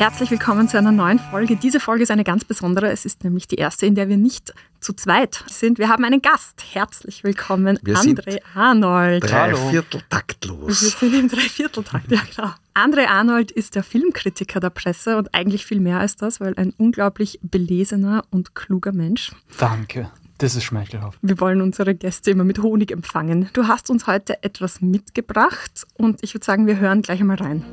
Herzlich willkommen zu einer neuen Folge. Diese Folge ist eine ganz besondere. Es ist nämlich die erste, in der wir nicht zu zweit sind. Wir haben einen Gast. Herzlich willkommen, Wir André Arnold. Drei Viertel taktlos. Wir sind im Dreivierteltakt, ja genau. André Arnold ist der Filmkritiker der Presse und eigentlich viel mehr als das, weil ein unglaublich belesener und kluger Mensch. Danke. Das ist schmeichelhaft. Wir wollen unsere Gäste immer mit Honig empfangen. Du hast uns heute etwas mitgebracht und ich würde sagen, wir hören gleich einmal rein.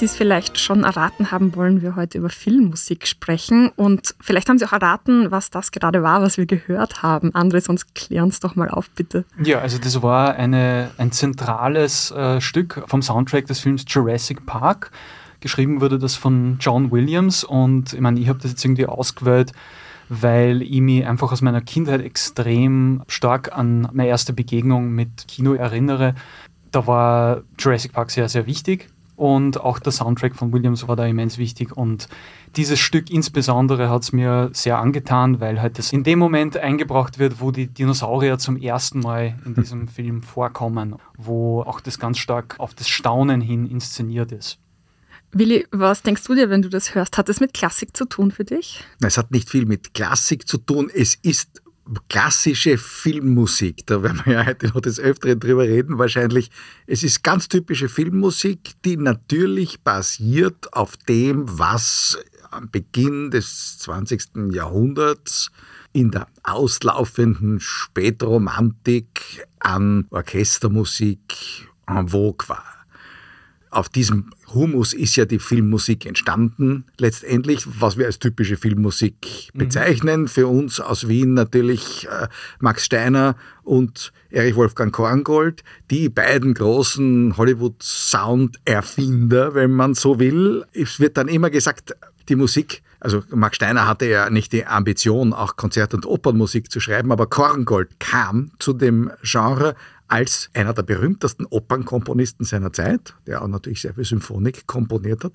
Sie es vielleicht schon erraten haben, wollen wir heute über Filmmusik sprechen. Und vielleicht haben Sie auch erraten, was das gerade war, was wir gehört haben. André, sonst klär uns doch mal auf, bitte. Ja, also das war eine, ein zentrales äh, Stück vom Soundtrack des Films Jurassic Park. Geschrieben wurde das von John Williams und ich meine, ich habe das jetzt irgendwie ausgewählt, weil ich mich einfach aus meiner Kindheit extrem stark an meine erste Begegnung mit Kino erinnere. Da war Jurassic Park sehr, sehr wichtig und auch der Soundtrack von Williams war da immens wichtig und dieses Stück insbesondere hat es mir sehr angetan, weil halt das in dem Moment eingebracht wird, wo die Dinosaurier zum ersten Mal in diesem Film vorkommen, wo auch das ganz stark auf das Staunen hin inszeniert ist. Willi, was denkst du dir, wenn du das hörst? Hat das mit Klassik zu tun für dich? Es hat nicht viel mit Klassik zu tun. Es ist klassische Filmmusik. Da werden wir ja heute noch des Öfteren drüber reden, wahrscheinlich. Es ist ganz typische Filmmusik, die natürlich basiert auf dem, was am Beginn des 20. Jahrhunderts in der auslaufenden Spätromantik an Orchestermusik en vogue war. Auf diesem Humus ist ja die Filmmusik entstanden, letztendlich, was wir als typische Filmmusik bezeichnen. Mhm. Für uns aus Wien natürlich äh, Max Steiner und Erich Wolfgang Korngold, die beiden großen Hollywood-Sound-Erfinder, wenn man so will. Es wird dann immer gesagt, die Musik also Max Steiner hatte ja nicht die Ambition, auch Konzert- und Opernmusik zu schreiben, aber Korngold kam zu dem Genre als einer der berühmtesten Opernkomponisten seiner Zeit, der auch natürlich sehr viel Symphonik komponiert hat.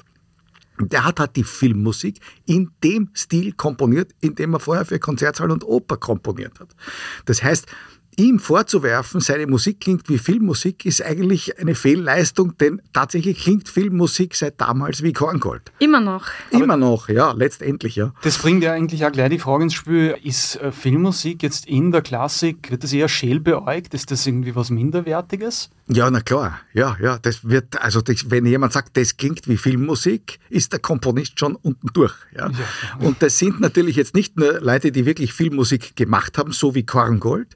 Der hat halt die Filmmusik in dem Stil komponiert, in dem er vorher für Konzertsaal und Oper komponiert hat. Das heißt, ihm vorzuwerfen, seine Musik klingt wie Filmmusik, ist eigentlich eine Fehlleistung, denn tatsächlich klingt Filmmusik seit damals wie Korngold. Immer noch. Immer noch, ja, letztendlich, ja. Das bringt ja eigentlich auch gleich die Frage ins Spiel, ist äh, Filmmusik jetzt in der Klassik, wird das eher schälbeäugt? Ist das irgendwie was Minderwertiges? Ja, na klar, ja, ja, das wird, also das, wenn jemand sagt, das klingt wie Filmmusik, ist der Komponist schon unten durch. Ja. ja. Und das sind natürlich jetzt nicht nur Leute, die wirklich Filmmusik gemacht haben, so wie Korngold,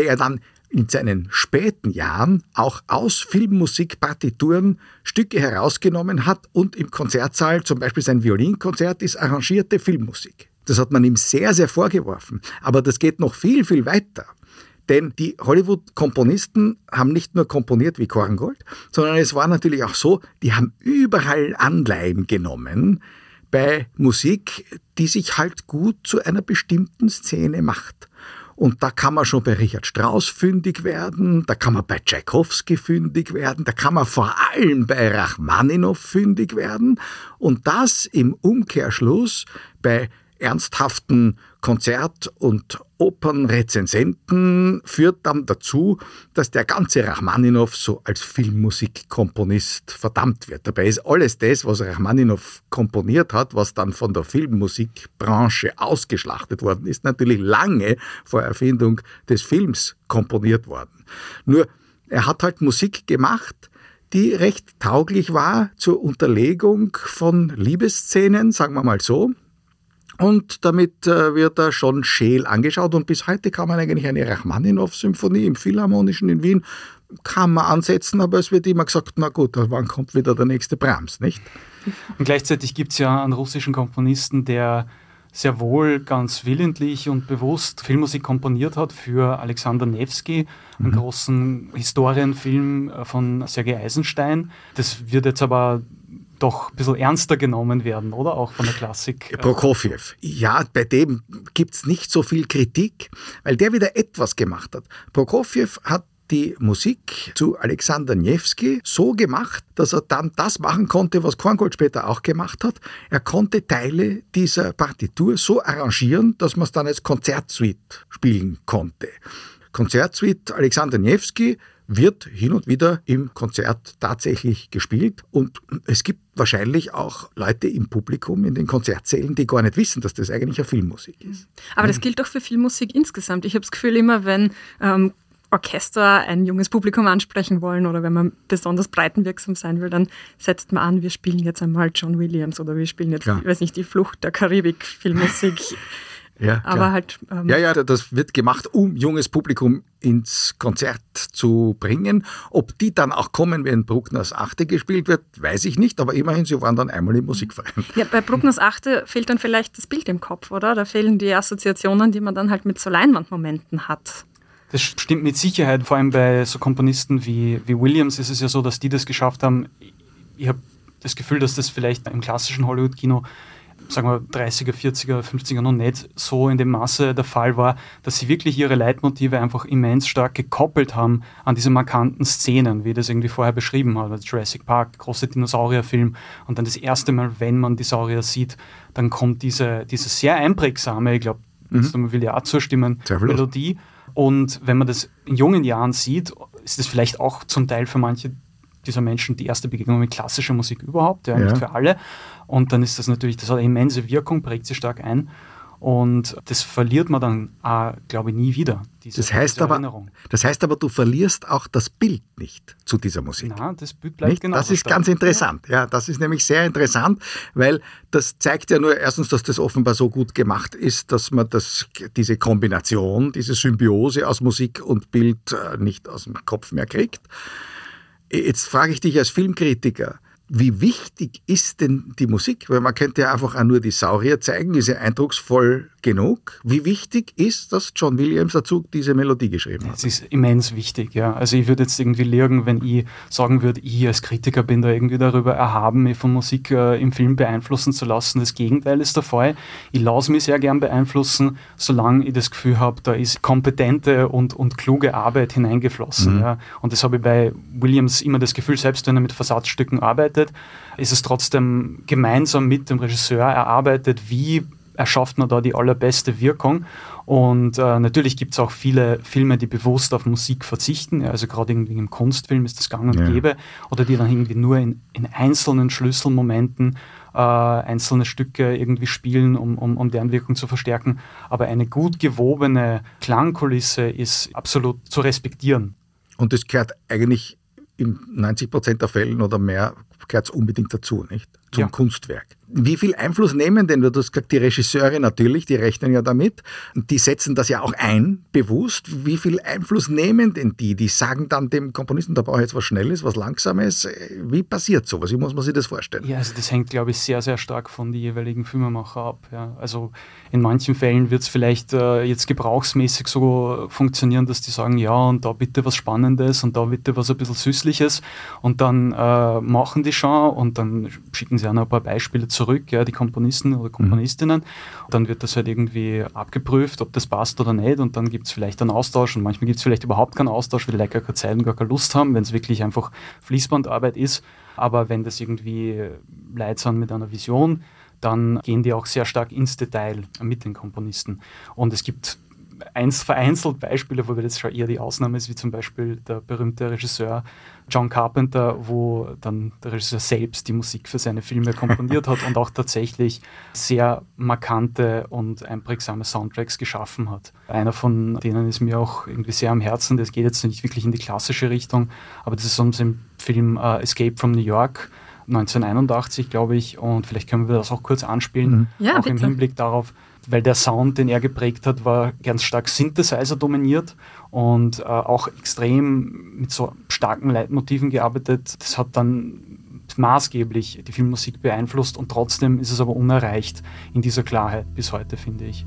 der er dann in seinen späten Jahren auch aus Filmmusikpartituren Stücke herausgenommen hat und im Konzertsaal, zum Beispiel sein Violinkonzert, ist arrangierte Filmmusik. Das hat man ihm sehr, sehr vorgeworfen. Aber das geht noch viel, viel weiter. Denn die Hollywood-Komponisten haben nicht nur komponiert wie Korngold, sondern es war natürlich auch so, die haben überall Anleihen genommen bei Musik, die sich halt gut zu einer bestimmten Szene macht. Und da kann man schon bei Richard Strauss fündig werden, da kann man bei Tchaikovsky fündig werden, da kann man vor allem bei Rachmaninow fündig werden. Und das im Umkehrschluss bei ernsthaften Konzert- und Opernrezensenten führt dann dazu, dass der ganze Rachmaninow so als Filmmusikkomponist verdammt wird. Dabei ist alles das, was Rachmaninow komponiert hat, was dann von der Filmmusikbranche ausgeschlachtet worden ist, natürlich lange vor Erfindung des Films komponiert worden. Nur er hat halt Musik gemacht, die recht tauglich war zur Unterlegung von Liebesszenen, sagen wir mal so, und damit äh, wird er schon scheel angeschaut. Und bis heute kann man eigentlich eine Rachmaninow-Symphonie im Philharmonischen in Wien kann man ansetzen, aber es wird immer gesagt, na gut, wann kommt wieder der nächste Brahms, nicht? Und gleichzeitig gibt es ja einen russischen Komponisten, der sehr wohl ganz willentlich und bewusst Filmmusik komponiert hat für Alexander Nevsky, einen mhm. großen Historienfilm von Sergei Eisenstein. Das wird jetzt aber doch ein bisschen ernster genommen werden, oder? Auch von der Klassik. Prokofjew. Ja, bei dem gibt es nicht so viel Kritik, weil der wieder etwas gemacht hat. Prokofjew hat die Musik zu Alexander Niewski so gemacht, dass er dann das machen konnte, was Korngold später auch gemacht hat. Er konnte Teile dieser Partitur so arrangieren, dass man es dann als Konzertsuite spielen konnte. Konzertsuite Alexander Niewski wird hin und wieder im Konzert tatsächlich gespielt und es gibt wahrscheinlich auch Leute im Publikum in den Konzertsälen, die gar nicht wissen, dass das eigentlich eine Filmmusik ist. Aber das gilt doch für Filmmusik insgesamt. Ich habe das Gefühl, immer wenn ähm, Orchester ein junges Publikum ansprechen wollen oder wenn man besonders breitenwirksam sein will, dann setzt man an, wir spielen jetzt einmal John Williams oder wir spielen jetzt, ja. ich weiß nicht, die Flucht der Karibik Filmmusik. Ja, aber halt. Ähm ja, ja, das wird gemacht, um junges Publikum ins Konzert zu bringen. Ob die dann auch kommen, wenn Bruckners Achte gespielt wird, weiß ich nicht, aber immerhin, sie waren dann einmal im Musikverein. Ja, bei Bruckners Achte fehlt dann vielleicht das Bild im Kopf, oder? Da fehlen die Assoziationen, die man dann halt mit so Leinwandmomenten hat. Das stimmt mit Sicherheit, vor allem bei so Komponisten wie, wie Williams ist es ja so, dass die das geschafft haben. Ich habe das Gefühl, dass das vielleicht im klassischen Hollywood-Kino sagen wir 30er, 40er, 50er noch nicht so in dem Maße der Fall war, dass sie wirklich ihre Leitmotive einfach immens stark gekoppelt haben an diese markanten Szenen, wie das irgendwie vorher beschrieben hat. Also Jurassic Park, große Dinosaurierfilm und dann das erste Mal, wenn man die Saurier sieht, dann kommt diese, diese sehr einprägsame, ich glaube, mhm. will ja auch zustimmen, Melodie. Und wenn man das in jungen Jahren sieht, ist das vielleicht auch zum Teil für manche dieser Menschen die erste Begegnung mit klassischer Musik überhaupt, ja, ja. nicht für alle. Und dann ist das natürlich, das hat eine immense Wirkung, prägt sich stark ein. Und das verliert man dann, äh, glaube ich, nie wieder. Diese, das, heißt aber, das heißt aber, du verlierst auch das Bild nicht zu dieser Musik. Na, das Bild bleibt nicht? genau. Das ist ganz interessant. Ja. ja, das ist nämlich sehr interessant, weil das zeigt ja nur erstens, dass das offenbar so gut gemacht ist, dass man das, diese Kombination, diese Symbiose aus Musik und Bild äh, nicht aus dem Kopf mehr kriegt. Jetzt frage ich dich als Filmkritiker, wie wichtig ist denn die Musik? Weil man könnte ja einfach auch nur die Saurier zeigen, ist ja eindrucksvoll genug. Wie wichtig ist, dass John Williams dazu diese Melodie geschrieben hat? Es ist immens wichtig, ja. Also ich würde jetzt irgendwie lügen, wenn ich sagen würde, ich als Kritiker bin da irgendwie darüber erhaben, mich von Musik äh, im Film beeinflussen zu lassen. Das Gegenteil ist der Fall. Ich lasse mich sehr gern beeinflussen, solange ich das Gefühl habe, da ist kompetente und, und kluge Arbeit hineingeflossen. Mhm. Ja. Und das habe ich bei Williams immer das Gefühl, selbst wenn er mit Versatzstücken arbeitet, arbeitet, ist es trotzdem gemeinsam mit dem Regisseur erarbeitet, wie erschafft man da die allerbeste Wirkung. Und äh, natürlich gibt es auch viele Filme, die bewusst auf Musik verzichten. Ja, also gerade irgendwie im Kunstfilm ist das gang und ja. gäbe. Oder die dann irgendwie nur in, in einzelnen Schlüsselmomenten äh, einzelne Stücke irgendwie spielen, um, um, um deren Wirkung zu verstärken. Aber eine gut gewobene Klangkulisse ist absolut zu respektieren. Und das gehört eigentlich in 90 Prozent der Fällen oder mehr gehört unbedingt dazu, nicht? Zum Ja. Kunstwerk. Wie viel Einfluss nehmen denn, du hast gesagt, die Regisseure natürlich, die rechnen ja damit, die setzen das ja auch ein, bewusst. Wie viel Einfluss nehmen denn die? Die sagen dann dem Komponisten, da brauche ich jetzt was Schnelles, was Langsames. Wie passiert sowas? Wie muss man sich das vorstellen? Ja, also das hängt, glaube ich, sehr, sehr stark von den jeweiligen Filmemacher ab. Ja. Also in manchen Fällen wird es vielleicht äh, jetzt gebrauchsmäßig so funktionieren, dass die sagen, ja, und da bitte was Spannendes und da bitte was ein bisschen Süßliches. Und dann äh, machen die schon und dann schicken sie auch noch ein paar Beispiele zurück, ja, die Komponisten oder Komponistinnen. Dann wird das halt irgendwie abgeprüft, ob das passt oder nicht. Und dann gibt es vielleicht einen Austausch und manchmal gibt es vielleicht überhaupt keinen Austausch, weil die Leute gar keine Zeit und gar keine Lust haben, wenn es wirklich einfach Fließbandarbeit ist. Aber wenn das irgendwie Leute sind mit einer Vision, dann gehen die auch sehr stark ins Detail mit den Komponisten. Und es gibt eins vereinzelt Beispiele, wobei das schon eher die Ausnahme ist, wie zum Beispiel der berühmte Regisseur John Carpenter, wo dann der Regisseur selbst die Musik für seine Filme komponiert hat und auch tatsächlich sehr markante und einprägsame Soundtracks geschaffen hat. Einer von denen ist mir auch irgendwie sehr am Herzen, das geht jetzt nicht wirklich in die klassische Richtung, aber das ist unser Film äh, Escape from New York, 1981, glaube ich, und vielleicht können wir das auch kurz anspielen, Ja, auch im bitte. Hinblick darauf, weil der Sound, den er geprägt hat, war ganz stark Synthesizer dominiert und äh, auch extrem mit so starken Leitmotiven gearbeitet. Das hat dann maßgeblich die Filmmusik beeinflusst und trotzdem ist es aber unerreicht in dieser Klarheit bis heute, finde ich.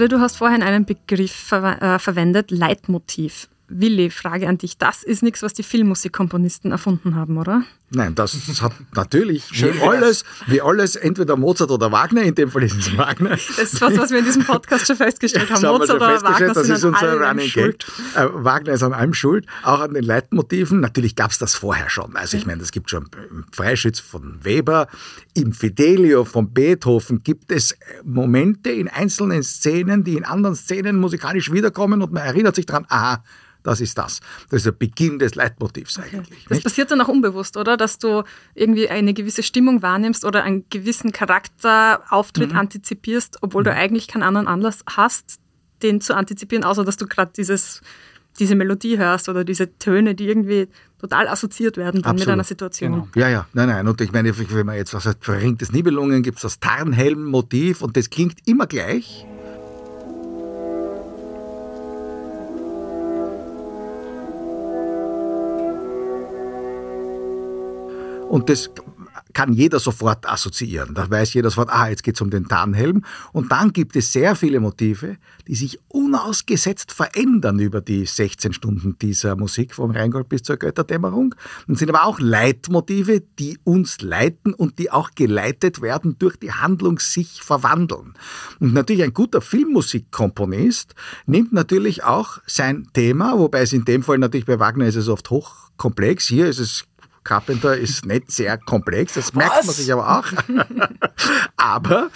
Andre, du hast vorhin einen Begriff ver äh, verwendet, Leitmotiv. Willi, Frage an dich. Das ist nichts, was die Filmmusikkomponisten erfunden haben, oder? Nein, das hat natürlich, Schön wie alles, wie alles, entweder Mozart oder Wagner, in dem Fall ist es Wagner. Das ist was, was wir in diesem Podcast schon festgestellt haben. Das Mozart oder Wagner das sind ist an unser allem Running schuld. Äh, Wagner ist an allem schuld, auch an den Leitmotiven. Natürlich gab es das vorher schon. Also ich meine, das gibt schon im Freischütz von Weber, im Fidelio von Beethoven gibt es Momente in einzelnen Szenen, die in anderen Szenen musikalisch wiederkommen und man erinnert sich daran, aha, das ist das. Das ist der Beginn des Leitmotivs eigentlich. Das nicht? passiert dann auch unbewusst, oder? Dass du irgendwie eine gewisse Stimmung wahrnimmst oder einen gewissen Mhm. Charakterauftritt antizipierst, obwohl du eigentlich keinen anderen Anlass hast, den zu antizipieren, außer dass du gerade dieses diese Melodie hörst oder diese Töne, die irgendwie total assoziiert werden dann mit einer Situation. Genau. Ja, ja, nein, nein. Und ich meine, wenn man jetzt was sagt, Verring des Nibelungen, gibt es das Tarnhelm-Motiv und das klingt immer gleich. Und das kann jeder sofort assoziieren. Da weiß jeder sofort, ah, jetzt geht es um den Tarnhelm. Und dann gibt es sehr viele Motive, die sich unausgesetzt verändern über die 16 Stunden dieser Musik, vom Rheingold bis zur Götterdämmerung. Und sind aber auch Leitmotive, die uns leiten und die auch geleitet werden durch die Handlung sich verwandeln. Und natürlich ein guter Filmmusikkomponist nimmt natürlich auch sein Thema, wobei es in dem Fall natürlich bei Wagner ist es oft hochkomplex. Hier ist es Carpenter ist nicht sehr komplex, das merkt man Was? sich aber auch. aber,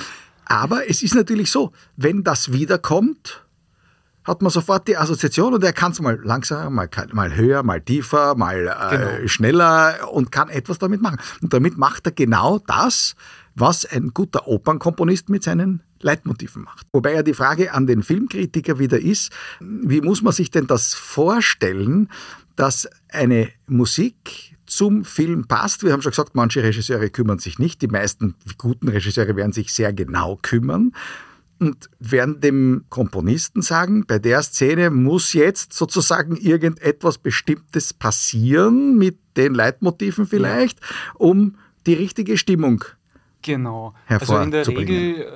aber es ist natürlich so, wenn das wiederkommt, hat man sofort die Assoziation und er kann es mal langsamer, mal, mal höher, mal tiefer, mal äh, Genau. schneller und kann etwas damit machen. Und damit macht er genau das, was ein guter Opernkomponist mit seinen Leitmotiven macht. Wobei ja die Frage an den Filmkritiker wieder ist, wie muss man sich denn das vorstellen, dass eine Musik zum Film passt. Wir haben schon gesagt, manche Regisseure kümmern sich nicht. Die meisten guten Regisseure werden sich sehr genau kümmern und werden dem Komponisten sagen, bei der Szene muss jetzt sozusagen irgendetwas Bestimmtes passieren mit den Leitmotiven vielleicht, ja. um die richtige Stimmung genau. Also in der Regel, äh,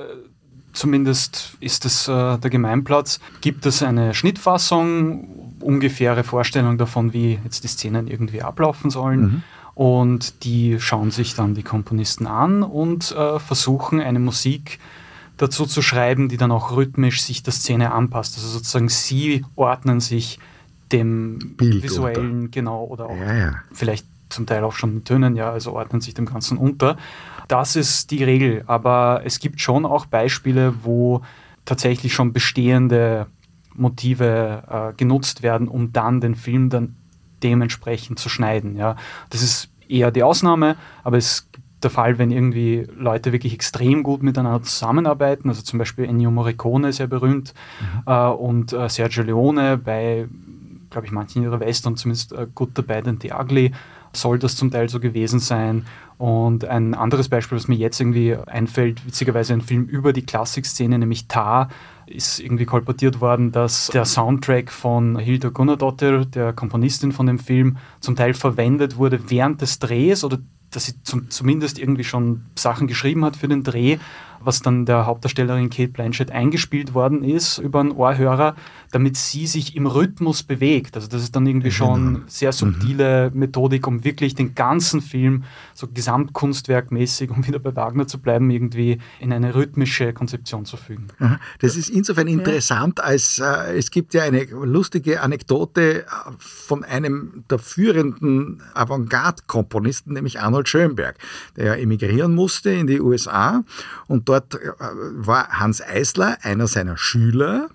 zumindest ist es äh, der Gemeinplatz, gibt es eine Schnittfassung, ungefähre Vorstellung davon, wie jetzt die Szenen irgendwie ablaufen sollen. Mhm. Und die schauen sich dann die Komponisten an und äh, versuchen eine Musik dazu zu schreiben, die dann auch rhythmisch sich der Szene anpasst. Also sozusagen sie ordnen sich dem Bild visuellen, unter. genau, oder auch ja, ja. vielleicht zum Teil auch schon Tönen, ja, also ordnen sich dem Ganzen unter. Das ist die Regel, aber es gibt schon auch Beispiele, wo tatsächlich schon bestehende Motive äh, genutzt werden, um dann den Film dann dementsprechend zu schneiden. Ja. Das ist eher die Ausnahme, aber es der Fall, wenn irgendwie Leute wirklich extrem gut miteinander zusammenarbeiten. Also zum Beispiel Ennio Morricone, sehr berühmt, mhm. äh, und äh, Sergio Leone bei, glaube ich, manchen ihrer Western, zumindest äh, Good, the Bad and the Ugly, soll das zum Teil so gewesen sein. Und ein anderes Beispiel, was mir jetzt irgendwie einfällt, witzigerweise ein Film über die Klassikszene, nämlich Tar, ist irgendwie kolportiert worden, dass der Soundtrack von Hilda Gunnardottir, der Komponistin von dem Film, zum Teil verwendet wurde während des Drehs oder dass sie zum, zumindest irgendwie schon Sachen geschrieben hat für den Dreh, was dann der Hauptdarstellerin Kate Blanchett eingespielt worden ist über einen Ohrhörer, damit sie sich im Rhythmus bewegt. Also das ist dann irgendwie schon sehr subtile mhm. Methodik, um wirklich den ganzen Film so gesamtkunstwerkmäßig, um wieder bei Wagner zu bleiben, irgendwie in eine rhythmische Konzeption zu fügen. Das ist insofern interessant, als äh, es gibt ja eine lustige Anekdote äh, von einem der führenden Avantgarde-Komponisten, nämlich Arnold Schönberg, der ja emigrieren musste in die USA und dort äh, war Hans Eisler einer seiner Schüler,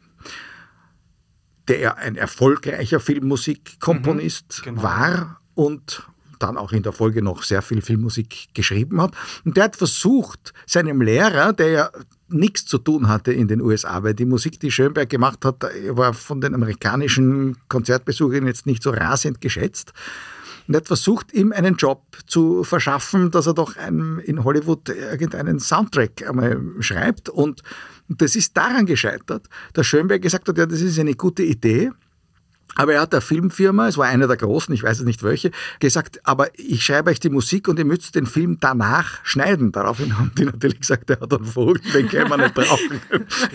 der ein erfolgreicher Filmmusikkomponist mhm, genau. war und dann auch in der Folge noch sehr viel Filmmusik geschrieben hat. Und der hat versucht, seinem Lehrer, der ja nichts zu tun hatte in den USA, weil die Musik, die Schönberg gemacht hat, war von den amerikanischen Konzertbesuchern jetzt nicht so rasend geschätzt und hat versucht, ihm einen Job zu verschaffen, dass er doch einem, in Hollywood irgendeinen Soundtrack einmal schreibt. Und das ist daran gescheitert, dass Schönberg gesagt hat, ja, das ist eine gute Idee. Aber er hat der Filmfirma, es war einer der großen, ich weiß es nicht welche, gesagt, aber ich schreibe euch die Musik und ihr müsst den Film danach schneiden. Daraufhin haben die natürlich gesagt, er hat einen Vogel, den können wir nicht brauchen.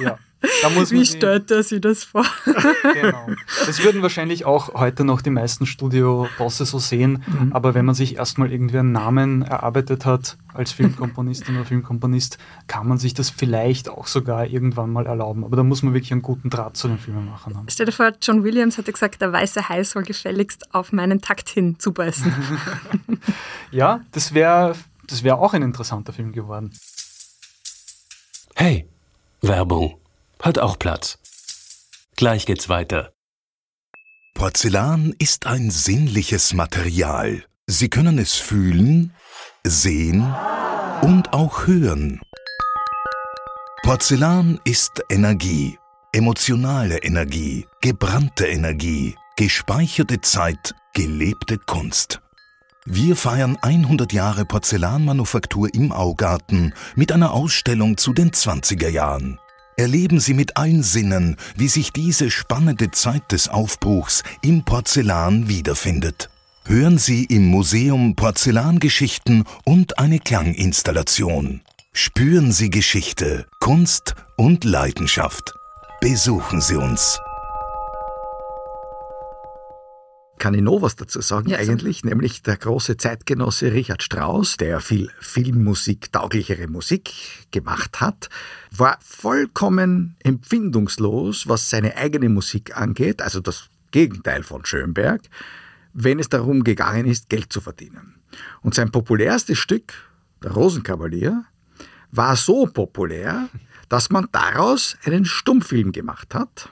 ja. Wie stellt er sich das vor? genau. Das würden wahrscheinlich auch heute noch die meisten Studio-Bosse so sehen, mhm. aber wenn man sich erstmal irgendwie einen Namen erarbeitet hat als Filmkomponistin oder Filmkomponist, kann man sich das vielleicht auch sogar irgendwann mal erlauben. Aber da muss man wirklich einen guten Draht zu den Filmemachern haben. Stell dir vor, John Williams hatte gesagt, der weiße Hai soll gefälligst auf meinen Takt hin zubeißen. ja, das wäre das wär auch ein interessanter Film geworden. Hey, Werbung hat auch Platz. Gleich geht's weiter. Porzellan ist ein sinnliches Material. Sie können es fühlen, sehen und auch hören. Porzellan ist Energie, emotionale Energie, gebrannte Energie, gespeicherte Zeit, gelebte Kunst. Wir feiern 100 Jahre Porzellanmanufaktur im Augarten mit einer Ausstellung zu den 20er Jahren. Erleben Sie mit allen Sinnen, wie sich diese spannende Zeit des Aufbruchs im Porzellan wiederfindet. Hören Sie im Museum Porzellangeschichten und eine Klanginstallation. Spüren Sie Geschichte, Kunst und Leidenschaft. Besuchen Sie uns kann ich noch was dazu sagen ja, eigentlich, so. nämlich der große Zeitgenosse Richard Strauss, der viel Filmmusik, tauglichere Musik gemacht hat, war vollkommen empfindungslos, was seine eigene Musik angeht, also das Gegenteil von Schönberg, wenn es darum gegangen ist, Geld zu verdienen. Und sein populärstes Stück, der Rosenkavalier, war so populär, dass man daraus einen Stummfilm gemacht hat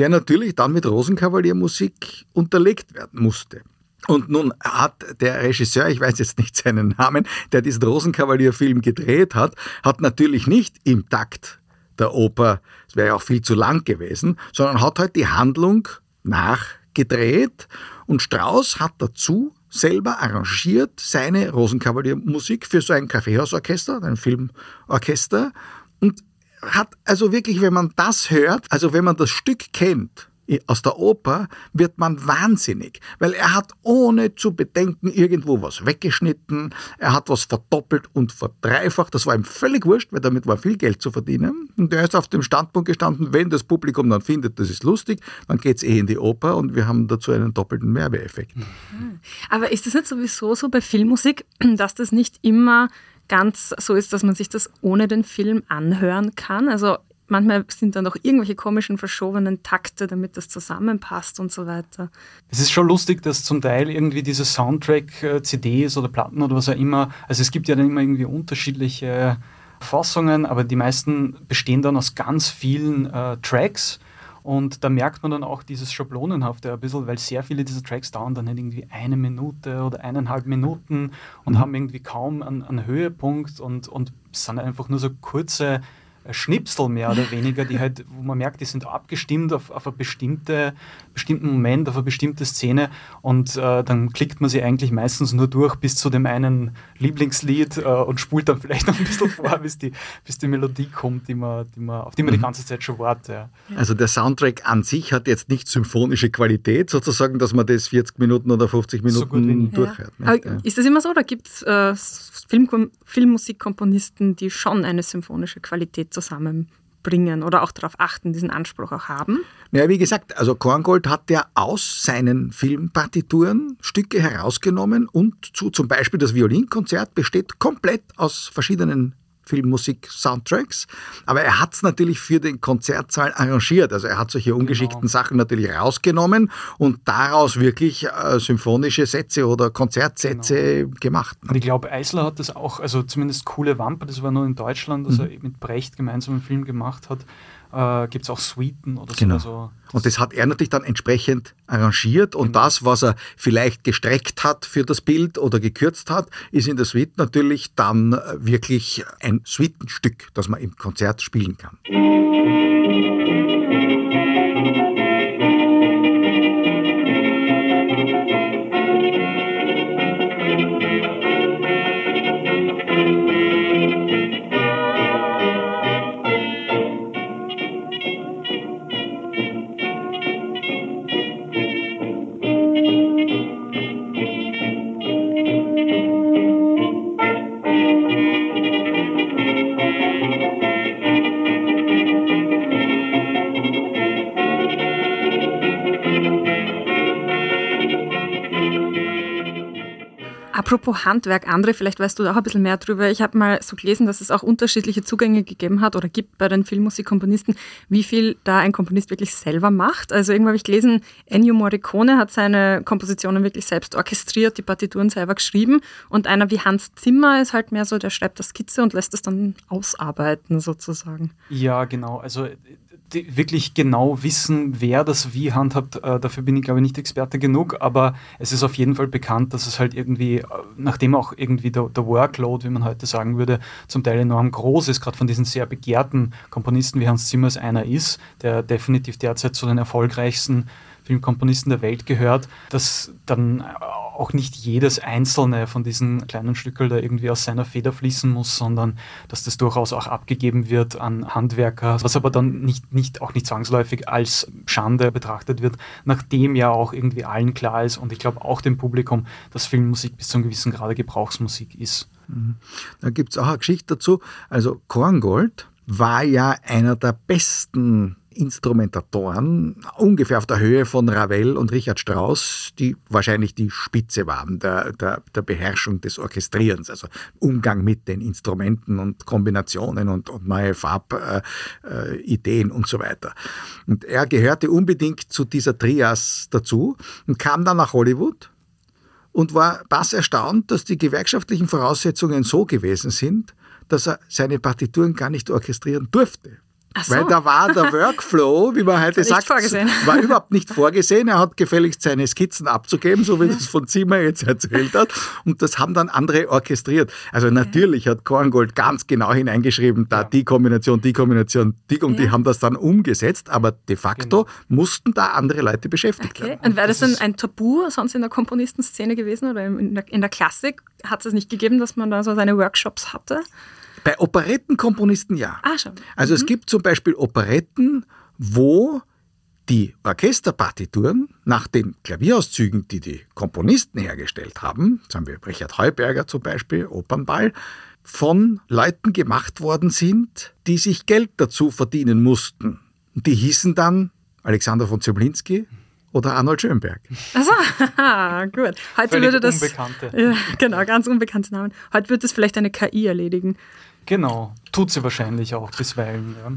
der natürlich dann mit Rosenkavaliermusik unterlegt werden musste. Und nun hat der Regisseur, ich weiß jetzt nicht seinen Namen, der diesen Rosenkavalierfilm gedreht hat, hat natürlich nicht im Takt der Oper, es wäre ja auch viel zu lang gewesen, sondern hat halt die Handlung nachgedreht und Strauss hat dazu selber arrangiert seine Rosenkavaliermusik für so ein Kaffeehausorchester, ein Filmorchester und hat also wirklich, wenn man das hört, also wenn man das Stück kennt, aus der Oper wird man wahnsinnig, weil er hat ohne zu bedenken irgendwo was weggeschnitten, er hat was verdoppelt und verdreifacht, das war ihm völlig wurscht, weil damit war viel Geld zu verdienen und er ist auf dem Standpunkt gestanden, wenn das Publikum dann findet, das ist lustig, dann geht es eh in die Oper und wir haben dazu einen doppelten Werbeeffekt. Mhm. Aber ist es nicht sowieso so bei Filmmusik, dass das nicht immer ganz so ist, dass man sich das ohne den Film anhören kann? Also manchmal sind dann auch irgendwelche komischen, verschobenen Takte, damit das zusammenpasst und so weiter. Es ist schon lustig, dass zum Teil irgendwie diese Soundtrack-CDs oder Platten oder was auch immer, also es gibt ja dann immer irgendwie unterschiedliche Fassungen, aber die meisten bestehen dann aus ganz vielen äh, Tracks. Und da merkt man dann auch dieses Schablonenhafte ein bisschen, weil sehr viele dieser Tracks dauern dann halt irgendwie eine Minute oder eineinhalb Minuten und mhm. haben irgendwie kaum einen, einen Höhepunkt und, und sind einfach nur so kurze Schnipsel mehr oder weniger, die halt, wo man merkt, die sind abgestimmt auf, auf einen bestimmte, bestimmten Moment, auf eine bestimmte Szene und äh, dann klickt man sie eigentlich meistens nur durch bis zu dem einen Lieblingslied äh, und spult dann vielleicht noch ein bisschen vor, bis die, bis die Melodie kommt, die man, die man, auf die man mhm. die ganze Zeit schon wartet. Ja. Also der Soundtrack an sich hat jetzt nicht symphonische Qualität, sozusagen, dass man das 40 Minuten oder 50 Minuten so durchhört. Ja. Ist das immer so oder gibt es äh, Film, Filmmusikkomponisten, die schon eine symphonische Qualität zusammenbringen oder auch darauf achten, diesen Anspruch auch haben? Ja, wie gesagt, also Korngold hat ja aus seinen Filmpartituren Stücke herausgenommen und zu, zum Beispiel das Violinkonzert besteht komplett aus verschiedenen Filmmusik-Soundtracks. Aber er hat es natürlich für den Konzertsaal arrangiert. Also er hat solche ungeschickten genau. Sachen natürlich rausgenommen und daraus wirklich äh, symphonische Sätze oder Konzertsätze genau. gemacht. Und ich glaube, Eisler hat das auch, also zumindest Coole Wampe, das war nur in Deutschland, dass mhm. er mit Brecht gemeinsam einen Film gemacht hat äh, gibt es auch Suiten oder so. Genau. Also, und das hat er natürlich dann entsprechend arrangiert und genau. das, was er vielleicht gestreckt hat für das Bild oder gekürzt hat, ist in der Suite natürlich dann wirklich ein Suitenstück, das man im Konzert spielen kann. Apropos Handwerk, André, vielleicht weißt du auch ein bisschen mehr drüber. Ich habe mal so gelesen, dass es auch unterschiedliche Zugänge gegeben hat oder gibt bei den Filmmusikkomponisten, wie viel da ein Komponist wirklich selber macht. Also irgendwo habe ich gelesen, Ennio Morricone hat seine Kompositionen wirklich selbst orchestriert, die Partituren selber geschrieben und einer wie Hans Zimmer ist halt mehr so, der schreibt das Skizze und lässt es dann ausarbeiten sozusagen. Ja, genau. Also wirklich genau wissen, wer das wie handhabt, äh, dafür bin ich glaube ich nicht Experte genug, aber es ist auf jeden Fall bekannt, dass es halt irgendwie, äh, nachdem auch irgendwie der, der Workload, wie man heute sagen würde, zum Teil enorm groß ist, gerade von diesen sehr begehrten Komponisten wie Hans Zimmers einer ist, der definitiv derzeit zu den erfolgreichsten Filmkomponisten der Welt gehört, dass dann auch nicht jedes einzelne von diesen kleinen Stückel da irgendwie aus seiner Feder fließen muss, sondern dass das durchaus auch abgegeben wird an Handwerker, was aber dann nicht, nicht, auch nicht zwangsläufig als Schande betrachtet wird, nachdem ja auch irgendwie allen klar ist und ich glaube auch dem Publikum, dass Filmmusik bis zu einem gewissen Grade Gebrauchsmusik ist. Mhm. Da gibt es auch eine Geschichte dazu. Also Korngold war ja einer der besten Instrumentatoren, ungefähr auf der Höhe von Ravel und Richard Strauss, die wahrscheinlich die Spitze waren der, der, der Beherrschung des Orchestrierens, also Umgang mit den Instrumenten und Kombinationen und, und neue Farbideen äh, und so weiter. Und er gehörte unbedingt zu dieser Trias dazu und kam dann nach Hollywood und war bass erstaunt, dass die gewerkschaftlichen Voraussetzungen so gewesen sind, dass er seine Partituren gar nicht orchestrieren durfte so. Weil da war der Workflow, wie man heute sagt, war überhaupt nicht vorgesehen. Er hat gefälligst seine Skizzen abzugeben, so wie das von Zimmer jetzt erzählt hat. Und das haben dann andere orchestriert. Also natürlich hat Korngold ganz genau hineingeschrieben, da die Kombination, die Kombination, die und die Ja. haben das dann umgesetzt, aber de facto mussten da andere Leute beschäftigt Okay. werden. Und wäre das, das dann ein Tabu sonst in der Komponistenszene gewesen oder in der, in der Klassik? Hat es nicht gegeben, dass man da so seine Workshops hatte? Bei Operettenkomponisten ja. Ah, schon. Also es gibt zum Beispiel Operetten, wo die Orchesterpartituren nach den Klavierauszügen, die die Komponisten hergestellt haben, haben wir Richard Heuberger zum Beispiel, Opernball, von Leuten gemacht worden sind, die sich Geld dazu verdienen mussten. Und die hießen dann Alexander von Zemlinski oder Arnold Schönberg. Also, gut. Heute Völlig würde das. Unbekannte. Ja, genau, ganz unbekannte Namen. Heute wird das vielleicht eine KI erledigen. Genau, tut sie wahrscheinlich auch bisweilen. Ja.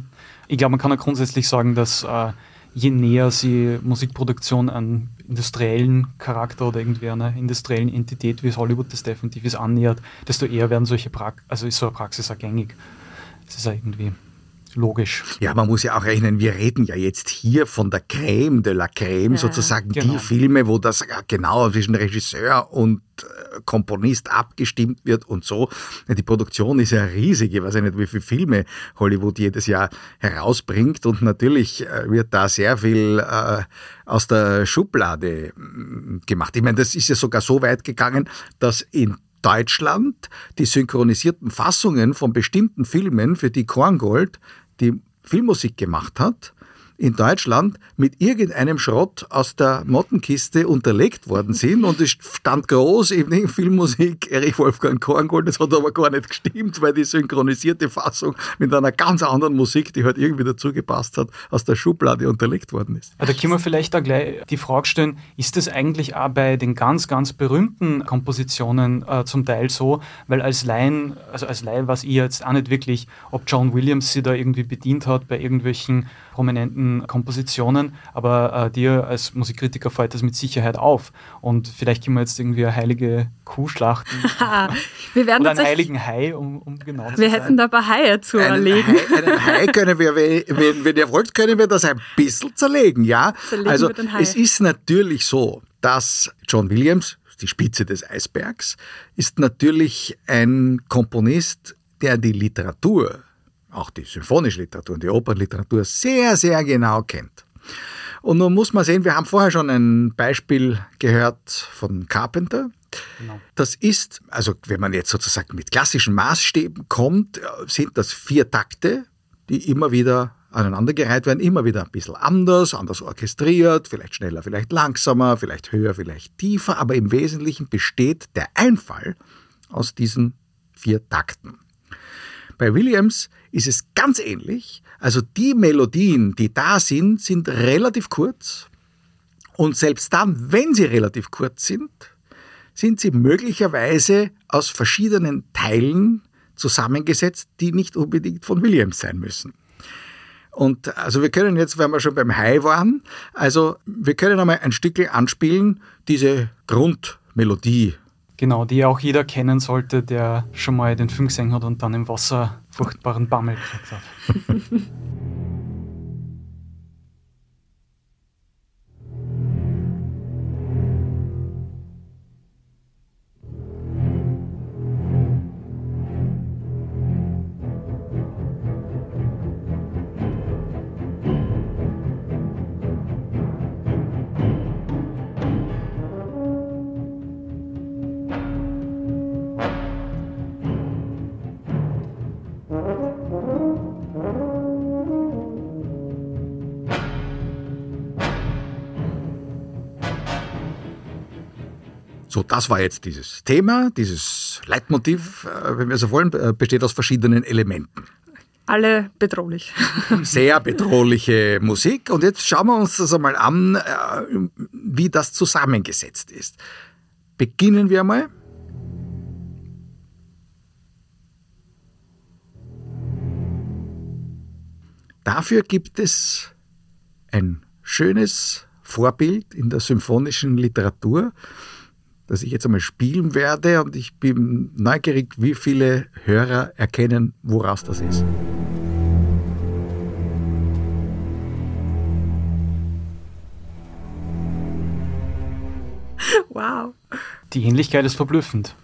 Ich glaube, man kann ja grundsätzlich sagen, dass äh, je näher sie Musikproduktion an industriellen Charakter oder irgendwie einer industriellen Entität, wie es Hollywood das definitiv ist, annähert, desto eher werden solche pra also ist so eine Praxis auch gängig. Das ist ja irgendwie logisch. Ja, man muss ja auch rechnen, wir reden ja jetzt hier von der Creme de la Creme, Ja. sozusagen Genau. die Filme, wo das genau zwischen Regisseur und äh, Komponist abgestimmt wird und so. Die Produktion ist ja riesig, ich weiß ja nicht, wie viele Filme Hollywood jedes Jahr herausbringt und natürlich äh, wird da sehr viel äh, aus der Schublade mm, gemacht. Ich meine, das ist ja sogar so weit gegangen, dass in Deutschland die synchronisierten Fassungen von bestimmten Filmen, für die Korngold die Filmmusik gemacht hat, in Deutschland mit irgendeinem Schrott aus der Mottenkiste unterlegt worden sind und es stand groß in der Filmmusik Erich Wolfgang Korngold, das hat aber gar nicht gestimmt, weil die synchronisierte Fassung mit einer ganz anderen Musik, die halt irgendwie dazu gepasst hat, aus der Schublade unterlegt worden ist. Da können wir vielleicht auch gleich die Frage stellen, ist das eigentlich auch bei den ganz, ganz berühmten Kompositionen äh, zum Teil so? Weil als Laien, also als Laie weiß ich jetzt auch nicht wirklich, ob John Williams sie da irgendwie bedient hat bei irgendwelchen prominenten Kompositionen, aber äh, dir als Musikkritiker fällt das mit Sicherheit auf. Und vielleicht können wir jetzt irgendwie eine heilige Kuh schlachten Wir werden oder einen heiligen Hai, um, um genau zu Wir sein. hätten da ein paar Haie zu Einen erlegen. Hai, einen Hai können wir, wenn, wenn ihr wollt, können wir das ein bisschen zerlegen, ja? Zerlegen also wir den Hai. es ist natürlich so, dass John Williams, die Spitze des Eisbergs, ist natürlich ein Komponist, der die Literatur, auch die symphonische Literatur und die Opernliteratur sehr, sehr genau kennt. Und nun muss man sehen, wir haben vorher schon ein Beispiel gehört von Carpenter. Genau. Das ist, also wenn man jetzt sozusagen mit klassischen Maßstäben kommt, sind das vier Takte, die immer wieder aneinandergereiht werden, immer wieder ein bisschen anders, anders orchestriert, vielleicht schneller, vielleicht langsamer, vielleicht höher, vielleicht tiefer, aber im Wesentlichen besteht der Einfall aus diesen vier Takten. Bei Williams ist es ganz ähnlich. Also die Melodien, die da sind, sind relativ kurz. Und selbst dann, wenn sie relativ kurz sind, sind sie möglicherweise aus verschiedenen Teilen zusammengesetzt, die nicht unbedingt von Williams sein müssen. Und also wir können jetzt, wenn wir schon beim High waren, also wir können einmal ein Stückchen anspielen, diese Grundmelodie. Genau, die auch jeder kennen sollte, der schon mal den Film gesehen hat und dann im Wasser furchtbaren Bammel gekriegt hat. So, das war jetzt dieses Thema, dieses Leitmotiv, äh, wenn wir so wollen, äh, besteht aus verschiedenen Elementen. Alle bedrohlich. Sehr bedrohliche Musik. Und jetzt schauen wir uns das einmal an, äh, wie das zusammengesetzt ist. Beginnen wir mal. Dafür gibt es ein schönes Vorbild in der symphonischen Literatur, das ich jetzt einmal spielen werde und ich bin neugierig, wie viele Hörer erkennen, woraus das ist. Wow. Die Ähnlichkeit ist verblüffend.